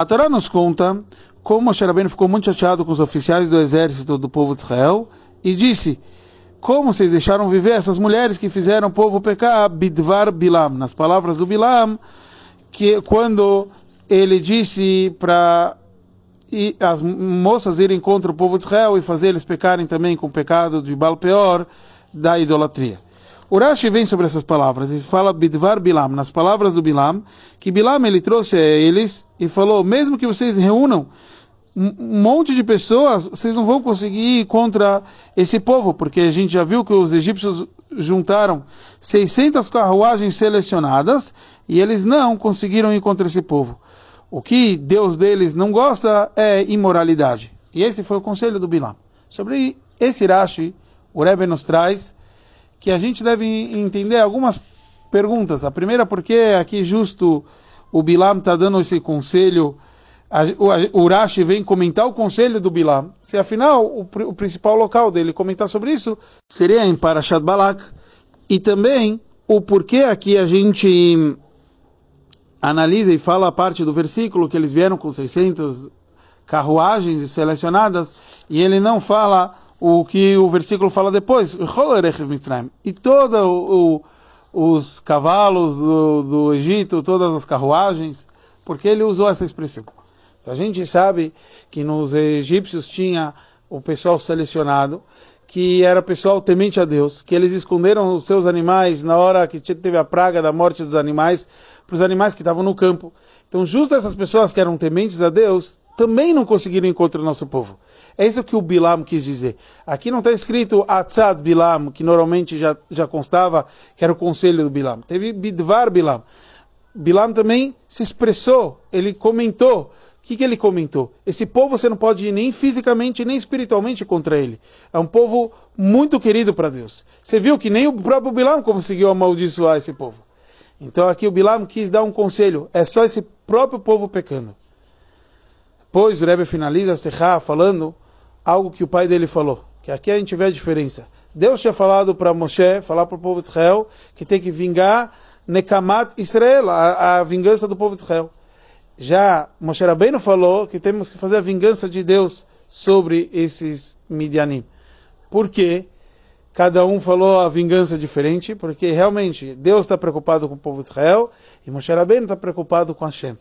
A Torá nos conta como Moshe Rabbeinu ficou muito chateado com os oficiais do exército do povo de Israel e disse: Como vocês deixaram viver essas mulheres que fizeram o povo pecar? Bidvar Bilam. Nas palavras do Bilam, que quando ele disse para as moças irem contra o povo de Israel e fazer eles pecarem também com o pecado de Balpeor da idolatria. O Rashi vem sobre essas palavras e fala Bidvar Bilam, nas palavras do Bilam, que Bilam ele trouxe a eles e falou: mesmo que vocês reúnam um monte de pessoas, vocês não vão conseguir ir contra esse povo, porque a gente já viu que os egípcios juntaram 600 carruagens selecionadas e eles não conseguiram ir contra esse povo. O que Deus deles não gosta é imoralidade. E esse foi o conselho do Bilam. Sobre esse Rashi, o Rebbe nos traz que a gente deve entender algumas perguntas. A primeira, porque aqui justo o Bilam está dando esse conselho? O Urashi vem comentar o conselho do Bilam, se afinal o, o, principal local dele comentar sobre isso seria em Parashat Balak, e também o porquê aqui a gente analisa e fala a parte do versículo que eles vieram com 600 carruagens selecionadas, e ele não fala o que o versículo fala depois, e todos os cavalos do, do Egito, todas as carruagens, porque ele usou essa expressão. Então a gente sabe que nos egípcios tinha o pessoal selecionado, que era pessoal temente a Deus, que eles esconderam os seus animais na hora que teve a praga da morte dos animais, para os animais que estavam no campo. Então, justo essas pessoas que eram tementes a Deus, também não conseguiram encontrar o nosso povo. É isso que o Bilam quis dizer. Aqui não está escrito Atzad Bilam, que normalmente já, já constava que era o conselho do Bilam. Teve Bidvar Bilam. Bilam também se expressou, ele comentou que, que ele comentou? Esse povo você não pode ir nem fisicamente nem espiritualmente contra ele. É um povo muito querido para Deus. Você viu que nem o próprio Bilam conseguiu amaldiçoar esse povo. Então aqui o Bilam quis dar um conselho. É só esse próprio povo pecando. Depois o Rebbe finaliza a Sechá falando algo que o pai dele falou. Que aqui a gente vê a diferença. Deus tinha falado para Moshe, falar para o povo de Israel, que tem que vingar Nekamat Israel, a, a vingança do povo de Israel. Já Moshe Rabbeinu falou que temos que fazer a vingança de Deus sobre esses Midianim. Por quê? Cada um falou a vingança diferente, porque realmente Deus está preocupado com o povo de Israel e Moshe Rabbeinu está preocupado com Hashem.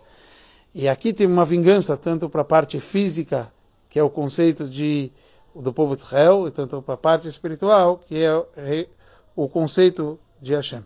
E aqui tem uma vingança tanto para a parte física, que é o conceito de, do povo de Israel, e tanto para a parte espiritual, que é o conceito de Hashem.